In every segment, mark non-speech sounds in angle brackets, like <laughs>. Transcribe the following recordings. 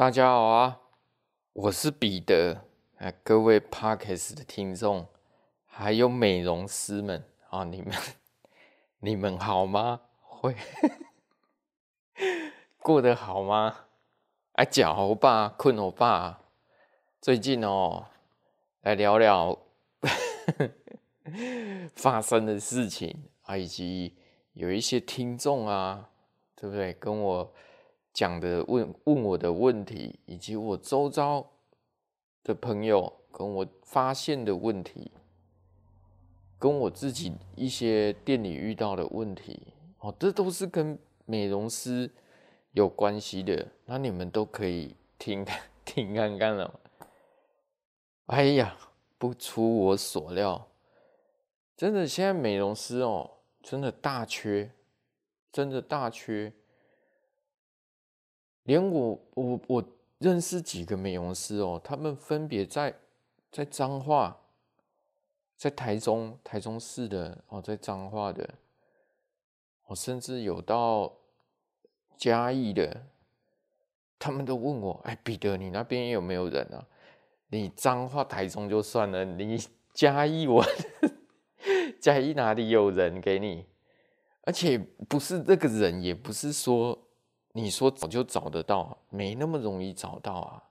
大家好啊，我是彼得啊，各位 Podcast 的听众，还有美容师们啊，你们你们好吗？会 <laughs> 过得好吗？哎，脚好吧，困好吧？最近哦，来聊聊 <laughs> 发生的事情啊，以及有一些听众啊，对不对？跟我。讲的问问我的问题，以及我周遭的朋友跟我发现的问题，跟我自己一些店里遇到的问题，哦，这都是跟美容师有关系的。那你们都可以听听看看了。哎呀，不出我所料，真的现在美容师哦，真的大缺，真的大缺。连我我我认识几个美容师哦，他们分别在在彰化，在台中台中市的哦，在彰化的，我甚至有到嘉义的，他们都问我，哎，彼得，你那边有没有人啊？你彰化台中就算了，你嘉义我 <laughs> 嘉义哪里有人给你？而且不是这个人，也不是说。你说找就找得到，没那么容易找到啊。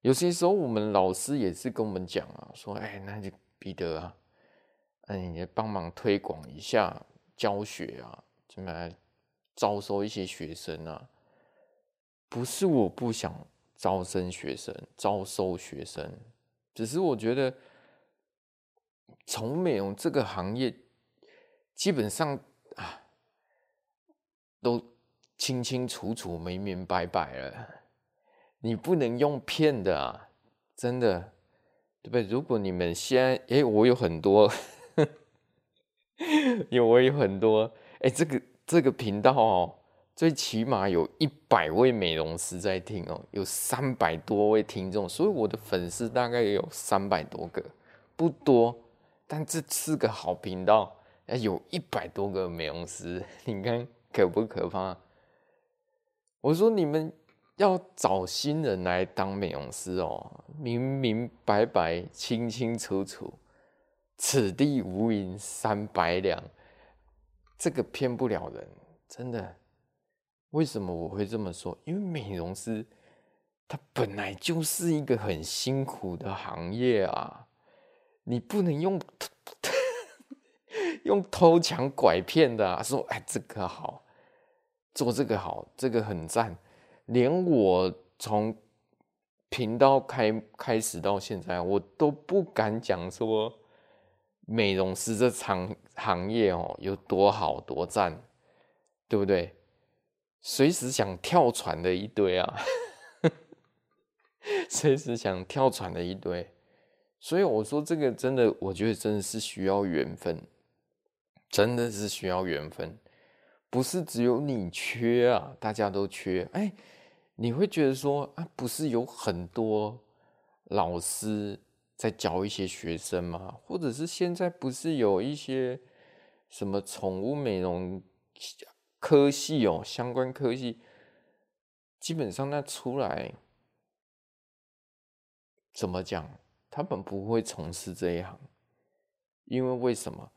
有些时候我们老师也是跟我们讲啊，说，哎，那就彼得啊，哎，你帮忙推广一下教学啊，怎么招收一些学生啊？不是我不想招生学生，招收学生，只是我觉得从美容这个行业，基本上啊，都。清清楚楚、明明白白了，你不能用骗的啊！真的，对不对？如果你们现在，哎，<laughs> 我有很多，有我有很多，哎，这个这个频道哦，最起码有一百位美容师在听哦，有三百多位听众，所以我的粉丝大概也有三百多个，不多，但这是个好频道，有一百多个美容师，你看可不可怕？我说你们要找新人来当美容师哦，明明白白、清清楚楚，此地无银三百两，这个骗不了人，真的。为什么我会这么说？因为美容师他本来就是一个很辛苦的行业啊，你不能用 <laughs> 用偷抢拐骗的，说哎这个好。做这个好，这个很赞。连我从频道开开始到现在，我都不敢讲说美容师这场行业哦有多好多赞，对不对？随时想跳船的一堆啊，<laughs> 随时想跳船的一堆。所以我说这个真的，我觉得真的是需要缘分，真的是需要缘分。不是只有你缺啊，大家都缺。哎，你会觉得说啊，不是有很多老师在教一些学生吗？或者是现在不是有一些什么宠物美容科系哦，相关科系，基本上那出来怎么讲？他们不会从事这一行，因为为什么？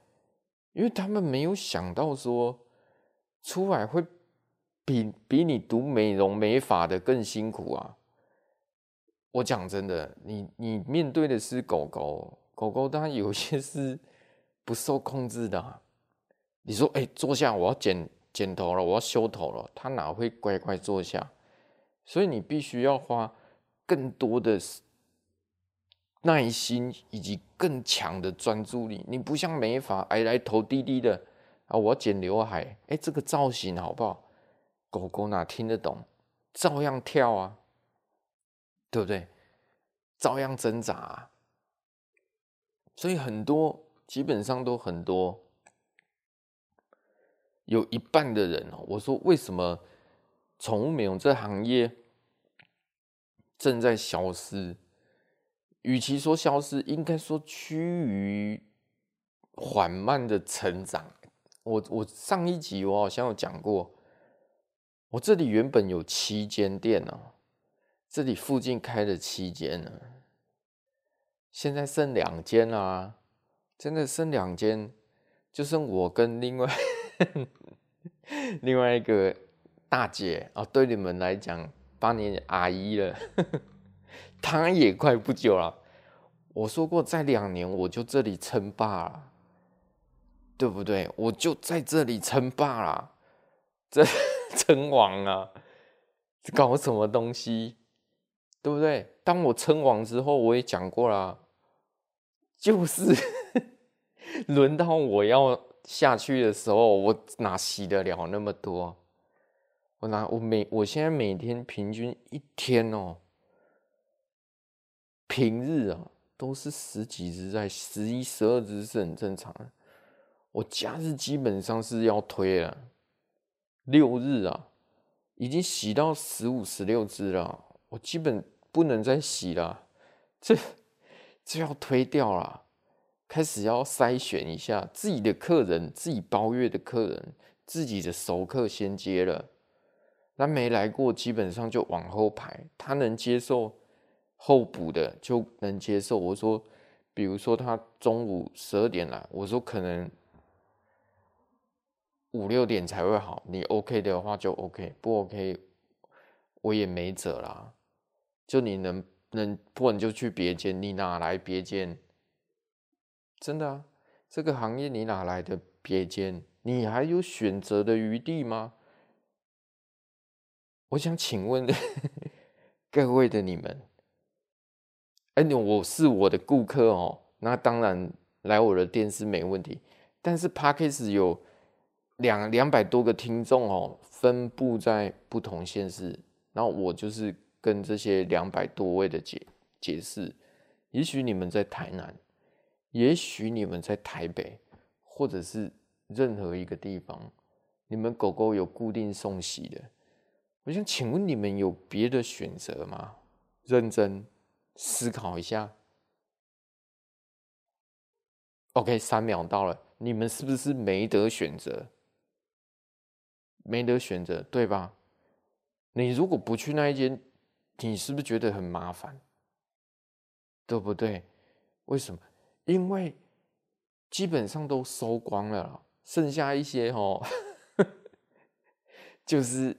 因为他们没有想到说。出来会比比你读美容美发的更辛苦啊！我讲真的，你你面对的是狗狗，狗狗它有些是不受控制的。你说，哎，坐下，我要剪剪头了，我要修头了，它哪会乖乖坐下？所以你必须要花更多的耐心以及更强的专注力。你不像美发，哎，来头低低的。啊！我要剪刘海，哎，这个造型好不好？狗狗哪听得懂？照样跳啊，对不对？照样挣扎啊。所以很多，基本上都很多，有一半的人哦。我说为什么宠物美容这行业正在消失？与其说消失，应该说趋于缓慢的成长。我我上一集我好像有讲过，我这里原本有七间店哦，这里附近开了七间呢，现在剩两间啦，真的剩两间，就剩我跟另外 <laughs> 另外一个大姐哦，对你们来讲，八年阿姨了，她也快不久了。我说过，再两年我就这里称霸了，对不对？我就在这里称霸了，这 <laughs> 称王啊！搞什么东西，对不对？当我称王之后，我也讲过了，就是 <laughs> 轮到我要下去的时候，我哪洗得了那么多？我哪我每我现在每天平均一天哦，平日啊。都是十几只在十一、十二只是很正常的。我假日基本上是要推了，六日啊，已经洗到十五、十六只了，我基本不能再洗了，这这要推掉了，开始要筛选一下自己的客人，自己包月的客人，自己的熟客先接了，那没来过基本上就往后排，他能接受。后补的就能接受。我说，比如说他中午十二点来，我说可能五六点才会好。你 OK 的话就 OK，不 OK 我也没辙啦。就你能能，不然就去别间。你哪来别间？真的啊，这个行业你哪来的别间？你还有选择的余地吗？我想请问 <laughs> 各位的你们。哎，我是我的顾客哦，那当然来我的店是没问题。但是 Podcast 有两两百多个听众哦，分布在不同县市，然后我就是跟这些两百多位的解解释。也许你们在台南，也许你们在台北，或者是任何一个地方，你们狗狗有固定送洗的。我想请问你们有别的选择吗？认真。思考一下，OK，三秒到了，你们是不是没得选择？没得选择，对吧？你如果不去那一间，你是不是觉得很麻烦？对不对？为什么？因为基本上都收光了，剩下一些哦，<laughs> 就是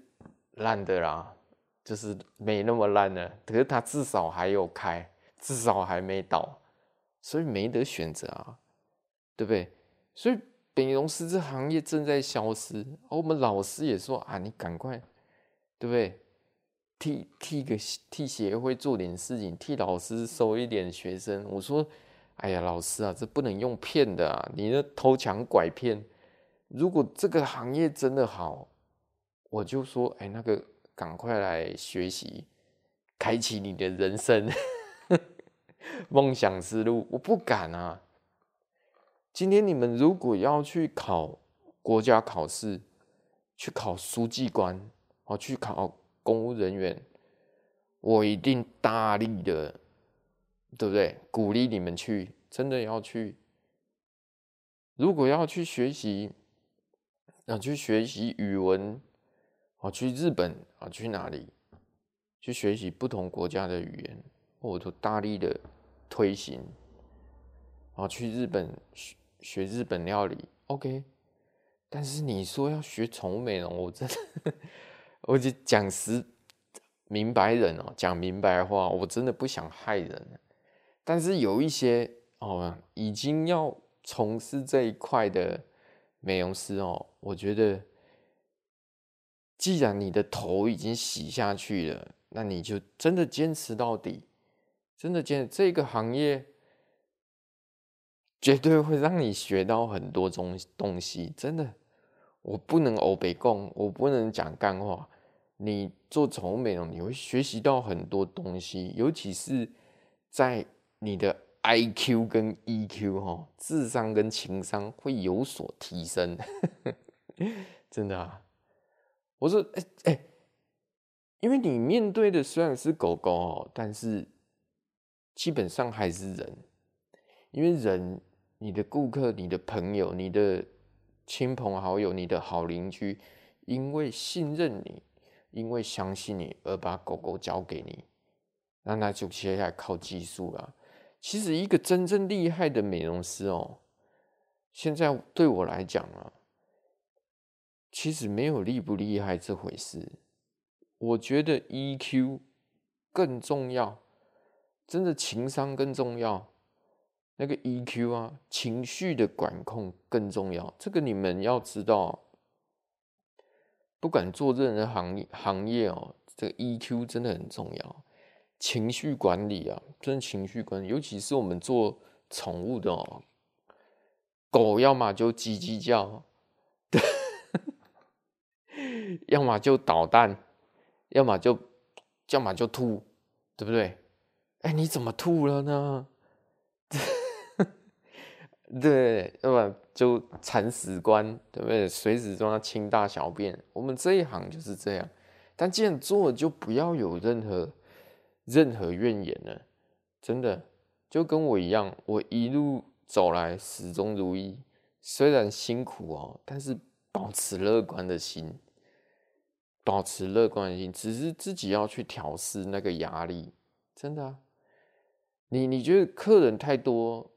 烂的啦。就是没那么烂了，可是它至少还有开，至少还没倒，所以没得选择啊，对不对？所以美容师这行业正在消失，而我们老师也说啊，你赶快，对不对？替替个替协会做点事情，替老师收一点学生。我说，哎呀，老师啊，这不能用骗的啊，你那偷抢拐骗。如果这个行业真的好，我就说，哎，那个。赶快来学习，开启你的人生 <laughs> 梦想之路。我不敢啊！今天你们如果要去考国家考试，去考书记官，哦，去考公务人员，我一定大力的，对不对？鼓励你们去，真的要去。如果要去学习，要去学习语文。啊去日本啊，去哪里？去学习不同国家的语言，我都大力的推行。啊，去日本学日本料理，OK。但是你说要学宠物美容，我真的，我就讲实明白人哦，讲明白话，我真的不想害人。但是有一些哦，已经要从事这一块的美容师哦，我觉得。既然你的头已经洗下去了，那你就真的坚持到底，真的坚这个行业，绝对会让你学到很多东东西。真的，我不能欧北共，我不能讲干话。你做宠物美容，你会学习到很多东西，尤其是在你的 IQ 跟 EQ 哈，智商跟情商会有所提升。<laughs> 真的啊。我说，哎、哎、因为你面对的虽然是狗狗哦，但是基本上还是人，因为人，你的顾客、你的朋友、你的亲朋好友、你的好邻居，因为信任你，因为相信你而把狗狗交给你，那那就接下来靠技术了。其实一个真正厉害的美容师哦，现在对我来讲啊，其实没有厉不厉害这回事。我觉得 EQ 更重要，真的情商更重要。那个 EQ 啊，情绪的管控更重要。这个你们要知道。不管做任何行业行业哦，这个 EQ 真的很重要，情绪管理啊，真的情绪管理，尤其是我们做宠物的哦，狗要么就叽叽叫，<laughs> 要么就捣蛋，要么就要么就吐，对不对？哎，你怎么吐了呢？对，要不然就铲屎官，对不对？随时都要清大小便。我们这一行就是这样。但既然做了，就不要有任何任何怨言了。真的，就跟我一样，我一路走来始终如一。虽然辛苦哦，但是保持乐观的心，保持乐观的心，只是自己要去调试那个压力。真的，你你觉得客人太多？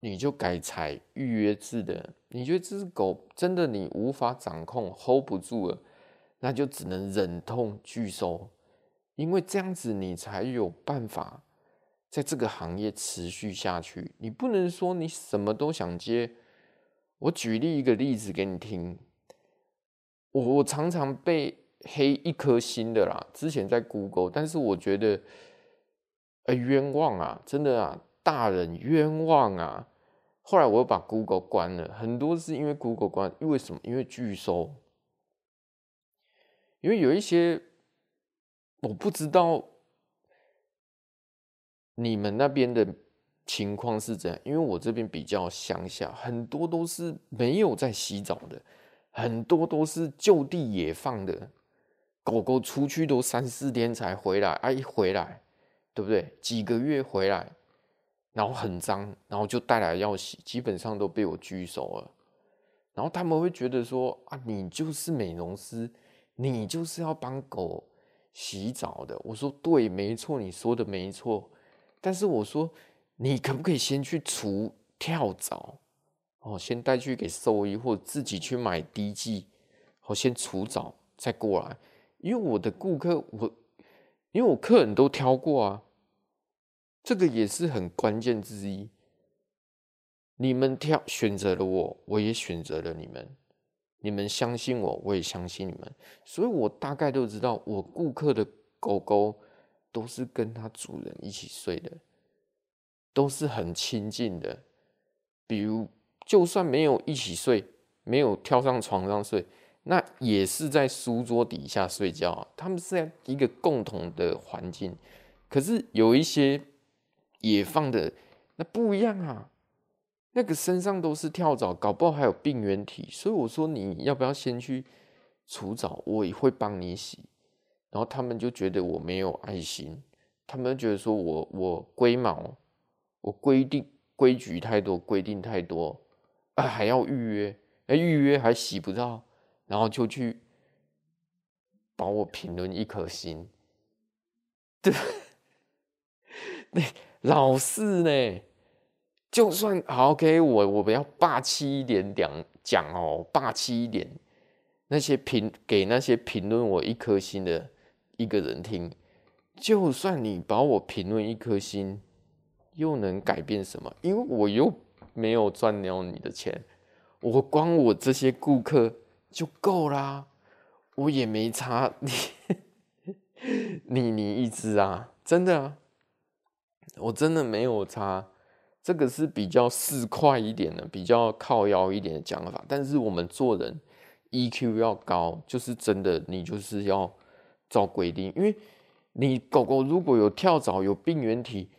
你就改采预约制的，你觉得这只狗真的你无法掌控，hold 不住了，那就只能忍痛拒收，因为这样子你才有办法在这个行业持续下去。你不能说你什么都想接。我举例一个例子给你听，我我常常被黑一颗星的啦，之前在 Google，但是我觉得，欸，冤枉啊，真的啊。大人冤枉啊！后来我又把 Google 关了，很多是因为 Google 关，因为什么？因为拒收，因为有一些我不知道你们那边的情况是怎样，因为我这边比较乡下，很多都是没有在洗澡的，很多都是就地野放的，狗狗出去都三四天才回来，啊，一回来，对不对？几个月回来。然后很脏，然后就带来要洗，基本上都被我拒收了。然后他们会觉得说啊，你就是美容师，你就是要帮狗洗澡的。我说对，没错，你说的没错。但是我说，你可不可以先去除跳蚤？哦，先带去给兽医，或者自己去买滴剂，好，先除蚤再过来。因为我的顾客，我因为我客人都挑过啊。这个也是很关键之一。你们挑选择了我，我也选择了你们。你们相信我，我也相信你们。所以我大概都知道，我顾客的狗狗都是跟他主人一起睡的，都是很亲近的。比如，就算没有一起睡，没有跳上床上睡，那也是在书桌底下睡觉。他们是在一个共同的环境。可是有一些。野放的那不一样啊，那个身上都是跳蚤，搞不好还有病原体。所以我说你要不要先去除蚤，我也会帮你洗。然后他们就觉得我没有爱心，他们觉得说我我龟毛，我规定规矩太多，规定太多啊，还要预约，哎，预约还洗不到，然后就去把我评论一颗星，对，对。老是呢，就算好 OK，我我们要霸气一点讲讲哦，霸气一点。那些评给那些评论我一颗星的一个人听，就算你把我评论一颗星，又能改变什么？因为我又没有赚了你的钱，我光我这些顾客就够啦，我也没差你 <laughs> 你你一只啊，真的啊。我真的没有差，这个是比较市侩一点的，比较靠腰一点的讲法。但是我们做人 EQ 要高，就是真的，你就是要照规定。因为你狗狗如果有跳蚤、有病原体，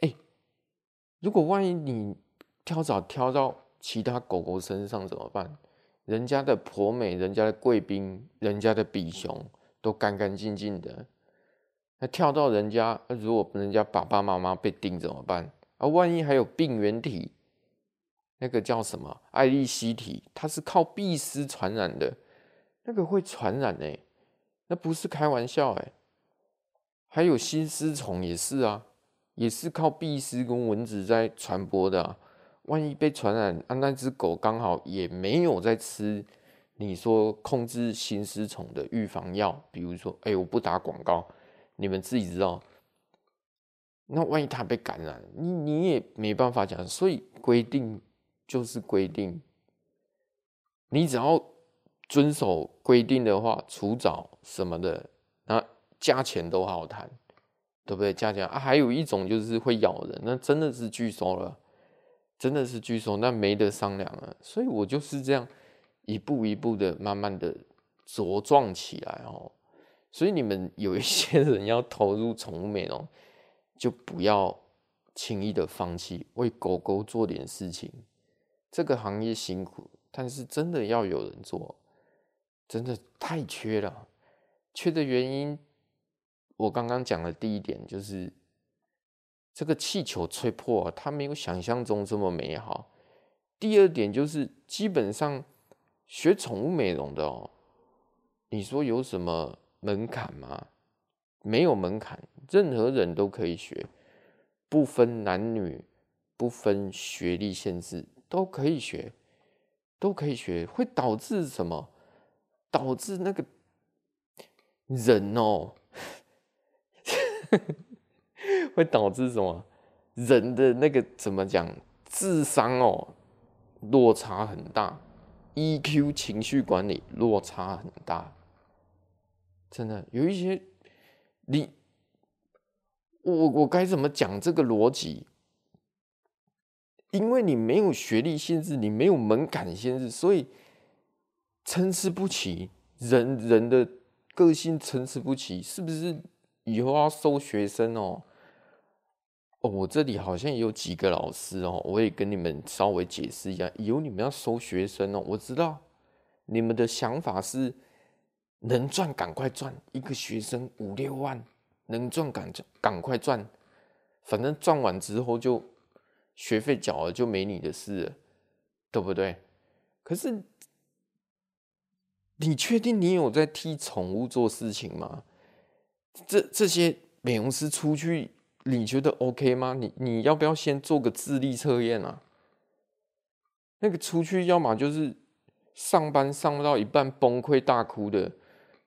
哎，如果万一你跳蚤跳到其他狗狗身上怎么办？人家的婆美、人家的贵宾、人家的比熊都干干净净的。那跳到人家，如果人家爸爸妈妈被叮怎么办？啊，万一还有病原体，那个叫什么艾利希体，它是靠闭丝传染的，那个会传染呢。那不是开玩笑哎。还有心丝虫也是啊，也是靠壁虱跟蚊子在传播的啊。万一被传染，啊，那只狗刚好也没有在吃你说控制心丝虫的预防药，比如说，哎，我不打广告，你们自己知道。那万一他被感染，你你也没办法讲。所以规定就是规定，你只要遵守规定的话，除藻什么的，那价钱都好谈，对不对？价钱啊，还有一种就是会咬人，那真的是拒收了。真的是拒收，那没得商量了。所以我就是这样一步一步的，慢慢的茁壮起来哦。所以你们有一些 <laughs> 人要投入宠物美容，就不要轻易的放弃，为狗狗做点事情。这个行业辛苦，但是真的要有人做，真的太缺了。缺的原因，我刚刚讲的第一点就是。这个气球吹破啊，它没有想象中这么美好。第二点就是，基本上学宠物美容的哦，你说有什么门槛吗？没有门槛，任何人都可以学，不分男女，不分学历限制，都可以学，都可以学。会导致什么？导致那个人哦。<laughs> 会导致什么？人的那个怎么讲？智商哦，落差很大；EQ 情绪管理落差很大。真的有一些，你我我该怎么讲这个逻辑？因为你没有学历限制，你没有门槛限制，所以参差不齐。人人的个性参差不齐，是不是？以后要收学生哦。哦，我这里好像有几个老师哦，我也跟你们稍微解释一下。以后你们要收学生哦，我知道你们的想法是能赚赶快赚，一个学生五六万，能赚赶赶快赚，反正赚完之后就学费缴了就没你的事了，对不对？可是你确定你有在替宠物做事情吗？这这些美容师出去。你觉得 OK 吗？你你要不要先做个智力测验啊？那个出去要么就是上班上到一半崩溃大哭的，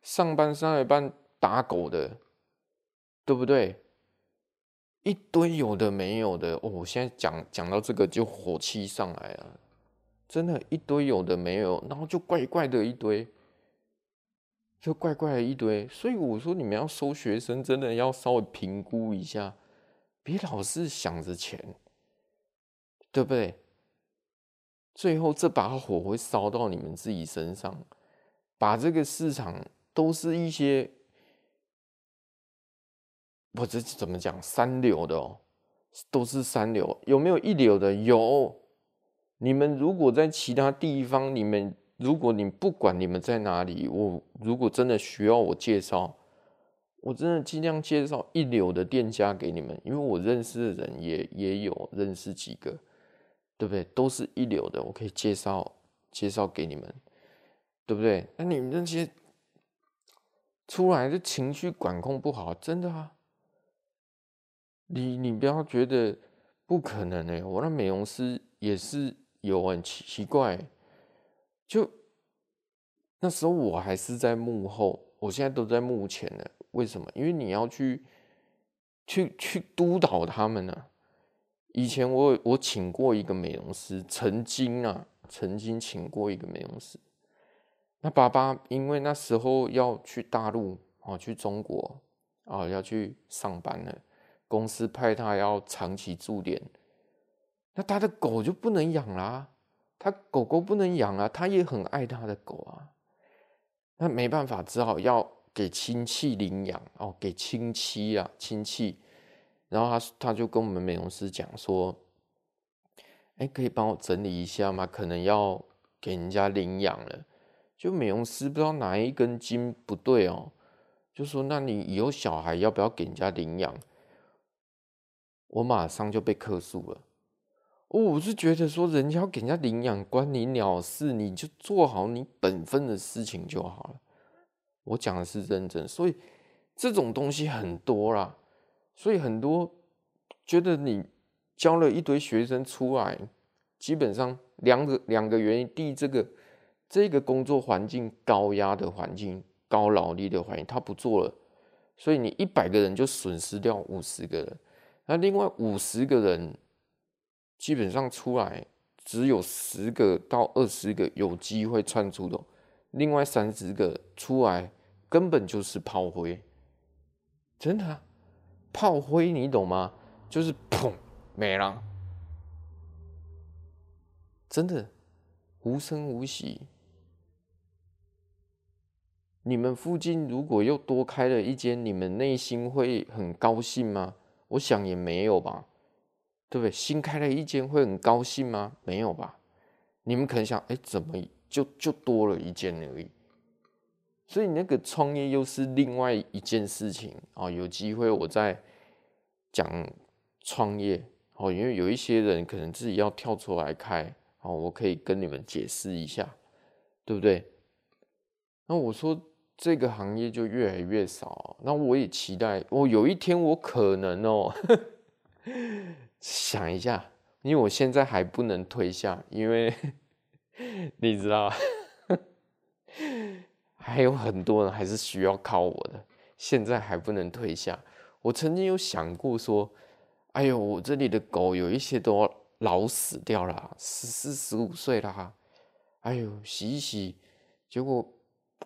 上班上到一半打狗的，对不对？一堆有的没有的哦！我现在讲讲到这个就火气上来了，真的，一堆有的没有，然后就怪怪的一堆。就怪怪的一堆，所以我说你们要收学生，真的要稍微评估一下，别老是想着钱，对不对？最后这把火会烧到你们自己身上，把这个市场都是一些，我这怎么讲？三流的哦，都是三流，有没有一流的？有。你们如果在其他地方，你们。如果你不管你们在哪里，我如果真的需要我介绍，我真的尽量介绍一流的店家给你们，因为我认识的人也也有认识几个，对不对？都是一流的，我可以介绍介绍给你们，对不对？那你们那些出来的情绪管控不好，真的啊，你你不要觉得不可能哎，我那美容师也是有很奇奇怪。就那时候我还是在幕后，我现在都在幕前了。为什么？因为你要去去去督导他们呢、以前我我请过一个美容师，曾经啊，曾经请过一个美容师。那爸爸因为那时候要去大陆啊，去中国啊，要去上班了，公司派他要长期驻点，那他的狗就不能养啦。他狗狗不能养啊，他也很爱他的狗啊，那没办法，只好要给亲戚领养哦，给亲戚啊亲戚，然后他他就跟我们美容师讲说，哎，可以帮我整理一下吗？可能要给人家领养了，就美容师不知道哪一根筋不对哦，就说那你以后小孩要不要给人家领养？我马上就被客诉了。哦，我是觉得说，人家要给人家领养，关你鸟事，你就做好你本分的事情就好了。我讲的是认真，所以这种东西很多啦，所以很多觉得你教了一堆学生出来，基本上两个两个原因，第一，这个这个工作环境高压的环境，高劳力的环境，他不做了，所以你一百个人就损失掉五十个人，那另外五十个人基本上出来只有十个到二十个有机会窜出的。另外三十个出来根本就是炮灰，真的、炮灰你懂吗？就是砰没了，真的无声无息。你们附近如果又多开了一间，你们内心会很高兴吗？我想也没有吧，对不对？新开了一间会很高兴吗？没有吧？你们可能想，哎，怎么？就就多了一间而已，所以那个创业又是另外一件事情啊。有机会我再讲创业哦，因为有一些人可能自己要跳出来开哦，我可以跟你们解释一下，对不对？那我说这个行业就越来越少，那我也期待我有一天我可能哦，想一下，因为我现在还不能退下，因为。你知道，还有很多人还是需要靠我的，现在还不能退下。我曾经有想过说，哎呦，我这里的狗有一些都老死掉了，十四十五岁了哈，哎呦，洗一洗，结果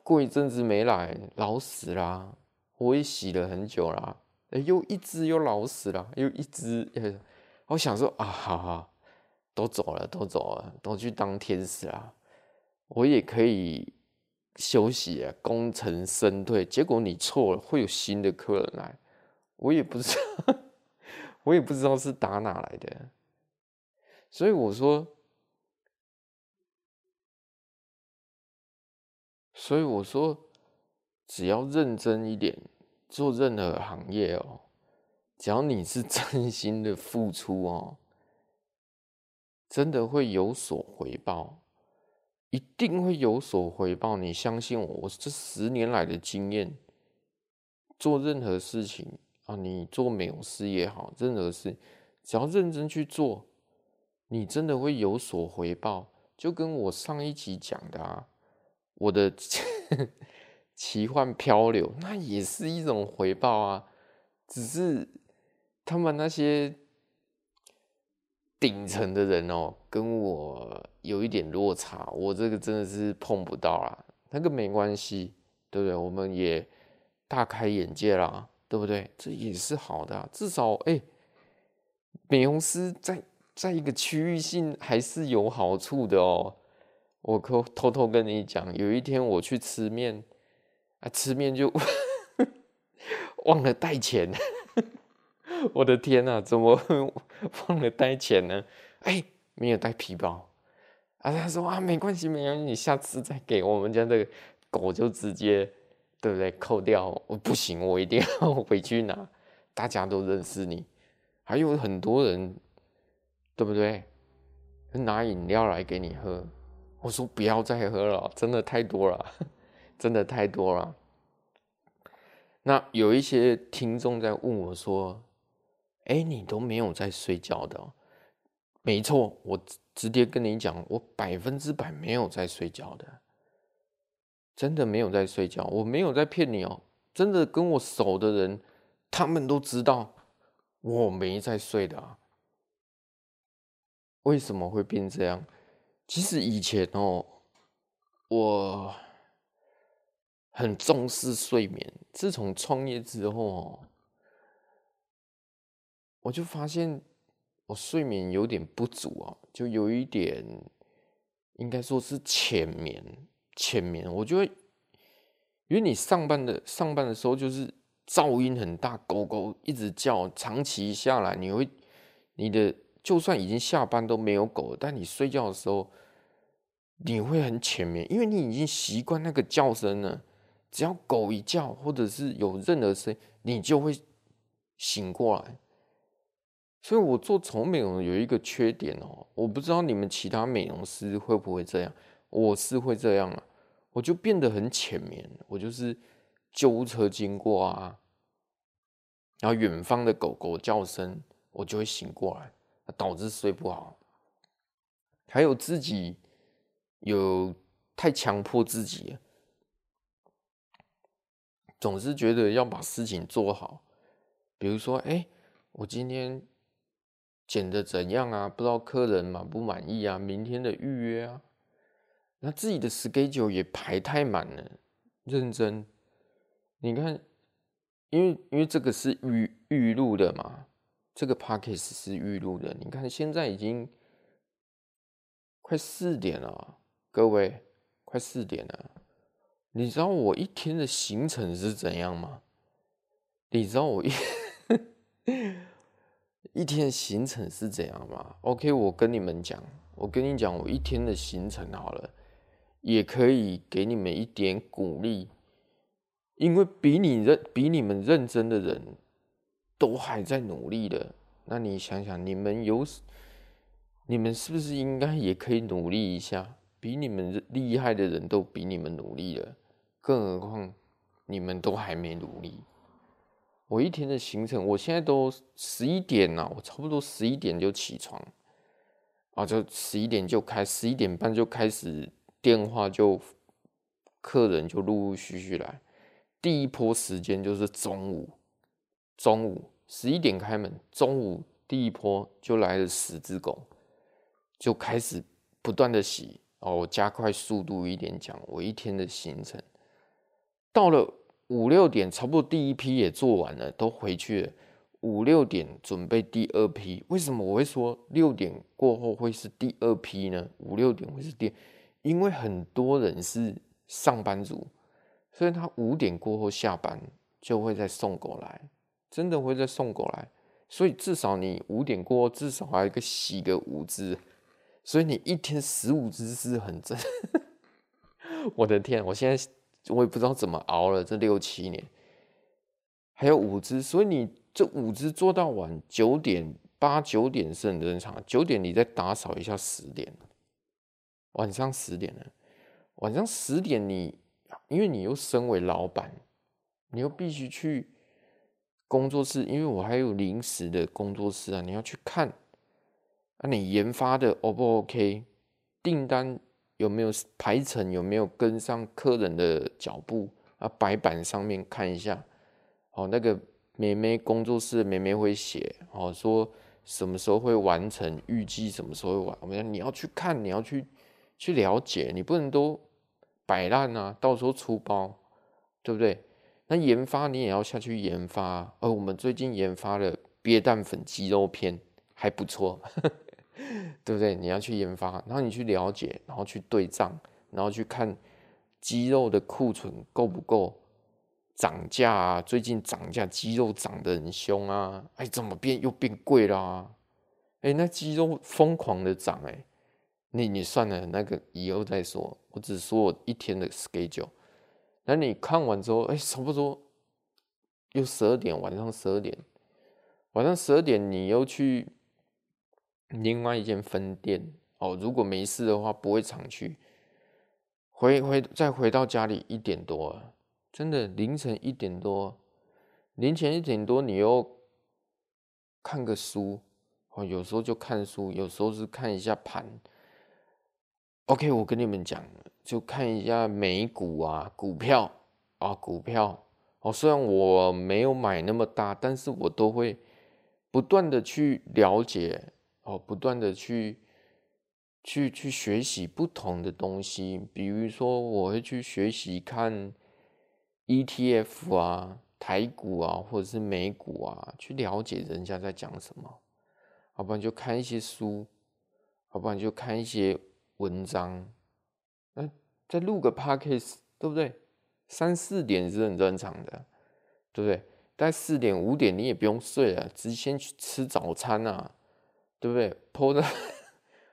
过一阵子没来，老死了。我也洗了很久啦，哎，又一只又老死了，又一只，我想说啊，好好。都走了，都走了，都去当天使啦。我也可以休息啊，功成身退。结果你错了，会有新的客人来，我也不知道，<laughs> 我也不知道是打哪来的。所以我说，所以我说，只要认真一点，做任何行业哦，只要你是 <laughs> 真心的付出哦。真的会有所回报，一定会有所回报。你相信我，我这十年来的经验，做任何事情啊，你做美容师也好，任何事，只要认真去做，你真的会有所回报。就跟我上一集讲的啊，我的 <laughs> 奇幻漂流，那也是一种回报啊，只是他们那些。顶层的人哦，跟我有一点落差，我这个真的是碰不到啦。那个没关系，对不对？我们也大开眼界啦，对不对？这也是好的，至少哎，美容师在在一个区域性还是有好处的哦。我可偷偷跟你讲，有一天我去吃面啊，吃面就 <laughs> 忘了带钱。<laughs> 我的天呐、怎么忘了带钱呢？哎、没有带皮包。啊，他说啊，没关系，没关系，你下次再给我们家的狗就直接，对不对？扣掉。我不行，我一定要 <laughs> 回去拿。大家都认识你，还有很多人，对不对？拿饮料来给你喝。我说不要再喝了，真的太多了，真的太多了。那有一些听众在问我说。哎，你都没有在睡觉的？没错，我直接跟你讲，我百分之百没有在睡觉的，真的没有在睡觉，我没有在骗你哦。真的跟我熟的人，他们都知道我没在睡的啊。为什么会变这样？其实以前哦，我很重视睡眠，自从创业之后哦。我就发现我睡眠有点不足啊，就有一点，应该说是浅眠，浅眠。我觉得，因为你上班的上班的时候就是噪音很大，狗狗一直叫，长期下来你会，你的就算已经下班都没有狗，但你睡觉的时候你会很浅眠，因为你已经习惯那个叫声了。只要狗一叫，或者是有任何声，你就会醒过来。所以，我做宠物美容有一个缺点哦，我不知道你们其他美容师会不会这样，我是会这样啊。我就变得很浅眠。我就是救护车经过啊，然后远方的狗狗叫声，我就会醒过来，导致睡不好。还有自己有太强迫自己，总是觉得要把事情做好。比如说，哎，我今天剪的怎样啊？不知道客人满不满意啊？明天的预约啊？那自己的 schedule 也排太满了，认真。你看，因为因为这个是预预录的嘛，这个 podcast 是预录的。你看现在已经快四点了，各位，快四点了。你知道我一天的行程是怎样吗？你知道我一一天的行程是怎样吗？OK，我跟你们讲，我跟你讲，我一天的行程好了。也可以给你们一点鼓励，因为比你认比你们认真的人都还在努力的。那你想想，你们有，你们是不是应该也可以努力一下？比你们厉害的人都比你们努力了，更何况你们都还没努力。我一天的行程，我现在都十一点了，我差不多十一点就起床，啊，就十一点就开，十一点半就开始。电话就客人就陆陆续续来，第一波时间就是中午，中午十一点开门，中午第一波就来了十只狗，就开始不断的洗哦，我加快速度一点讲，我一天的行程，到了五六点，差不多第一批也做完了，都回去了，五六点准备第二批，为什么我会说六点过后会是第二批呢？五六点会是第。因为很多人是上班族，所以他五点过后下班就会再送狗来，真的会再送狗来。所以至少你五点过至少还有一个洗个五只，所以你一天十五只是很正。<laughs> 我的天，我现在我也不知道怎么熬了这六七年，还有五只，所以你这五只做到晚九点八九点是很正常，九点你再打扫一下十点。晚上十点了，晚上十点你，因为你又身为老板，你又必须去工作室，因为我还有临时的工作室啊，你要去看，啊，你研发的 O 不 OK，订单有没有排程，有没有跟上客人的脚步啊？白板上面看一下，哦，那个妹妹工作室的妹妹会写，哦，说什么时候会完成，预计什么时候会完，我们你要去看，你要去。去了解，你不能都摆烂啊！到时候出包，对不对？那研发你也要下去研发。而我们最近研发了鳖蛋粉鸡肉片还不错，<laughs> 对不对？你要去研发，然后你去了解，然后去对账，然后去看鸡肉的库存够不够，涨价啊！最近涨价，鸡肉涨得很凶啊！哎，怎么变又变贵了啊？哎，那鸡肉疯狂的涨，哎。你你算了，那个以后再说。我只说我一天的 schedule。那你看完之后，哎，差不多又十二点，晚上十二点，晚上十二点你又去另外一间分店哦。如果没事的话，不会常去。回回再回到家里一点多，真的凌晨一点多，凌晨一点多你又看个书哦。有时候就看书，有时候是看一下盘。OK，我跟你们讲，就看一下美股啊，股票啊，股票哦。虽然我没有买那么大，但是我都会不断的去了解哦，不断的去去去学习不同的东西。比如说，我会去学习看 ETF 啊，台股啊，或者是美股啊，去了解人家在讲什么。要不然就看一些书，要不然就看一些。文章，那再录个 podcast，对不对？三四点是很正常的，对不对？大概四点五点你也不用睡了，直接先去吃早餐啊，对不对？拖着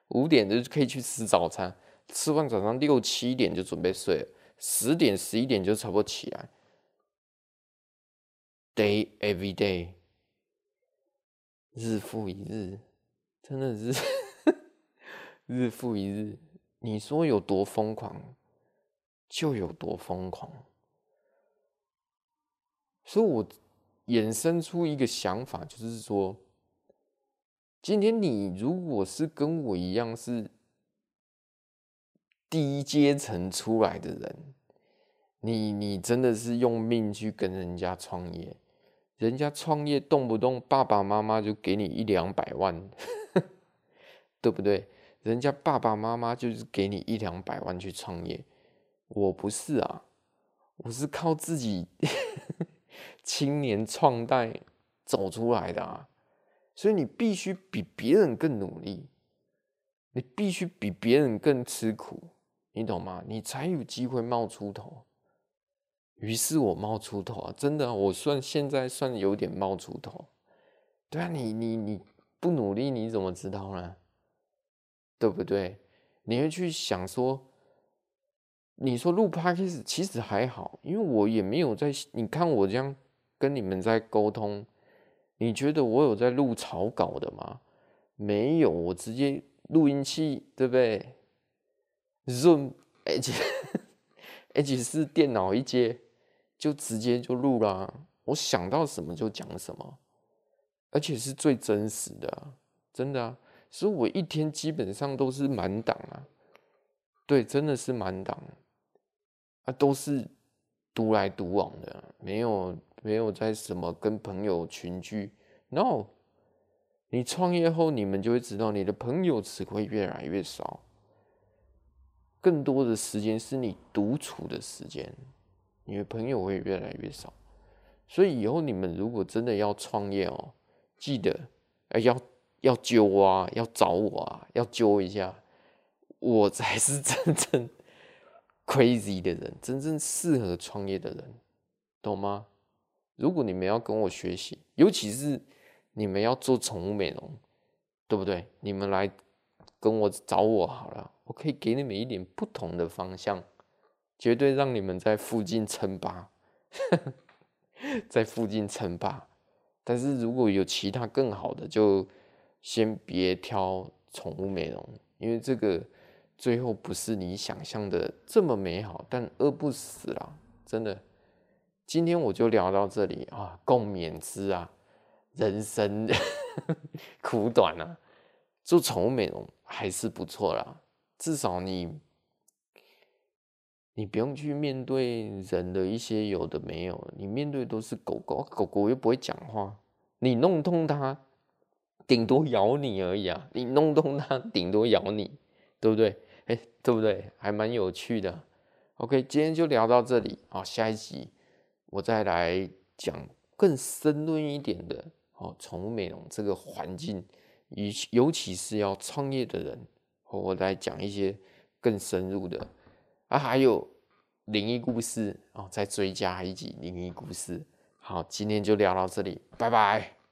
五点就可以去吃早餐，吃完早上六七点就准备睡了，十点十一点就差不多起来。Day every day，日复一日，真的是。<laughs> 日复一日，你说有多疯狂？就有多疯狂。所以我衍生出一个想法，就是说，今天你如果是跟我一样是低阶层出来的人，你你真的是用命去跟人家创业，人家创业动不动爸爸妈妈就给你一两百万，<laughs> 对不对？人家爸爸妈妈就是给你一两百万去创业，我不是啊，我是靠自己 <laughs> 青年创代走出来的啊，所以你必须比别人更努力，你必须比别人更吃苦，你懂吗？你才有机会冒出头。于是我冒出头啊，真的，我算现在算有点冒出头。对啊，你你你不努力，你怎么知道呢？对不对？你会去想说，你说录 Podcast 其实还好，因为我也没有在。你看我这样跟你们在沟通，你觉得我有在录草稿的吗？没有，我直接录音器，对不对？Zoom H <laughs> H 四电脑一接，就直接就录了。我想到什么就讲什么，而且是最真实的，真的啊。所以我一天基本上都是满档啊，对，真的是满档啊，都是独来独往的，没有没有在什么跟朋友群聚。No，你创业后，你们就会知道，你的朋友只会越来越少，更多的时间是你独处的时间，你的朋友会越来越少。所以以后你们如果真的要创业哦，记得哎要。要揪啊，要找我啊，要揪一下，我才是真正 crazy 的人，真正适合创业的人，懂吗？如果你们要跟我学习，尤其是你们要做宠物美容，对不对？你们来跟我找我好了，我可以给你们一点不同的方向，绝对让你们在附近称霸，<laughs> 在附近称霸。但是如果有其他更好的，就。先别挑宠物美容，因为这个最后不是你想象的这么美好，但饿不死啦，真的。今天我就聊到这里啊，共勉之啊，人生 <laughs> 苦短啊，做宠物美容还是不错啦，至少你你不用去面对人的一些有的没有，你面对都是狗狗，狗狗又不会讲话，你弄痛它。顶多咬你而已啊！<laughs> 你弄动它，顶多咬你，对不对？哎、对不对？还蛮有趣的。OK，今天就聊到这里啊，下一集我再来讲更深入一点的哦，宠物美容这个环境，尤尤其是要创业的人，我来讲一些更深入的啊，还有灵异故事哦，再追加一集灵异故事。好，今天就聊到这里，拜拜。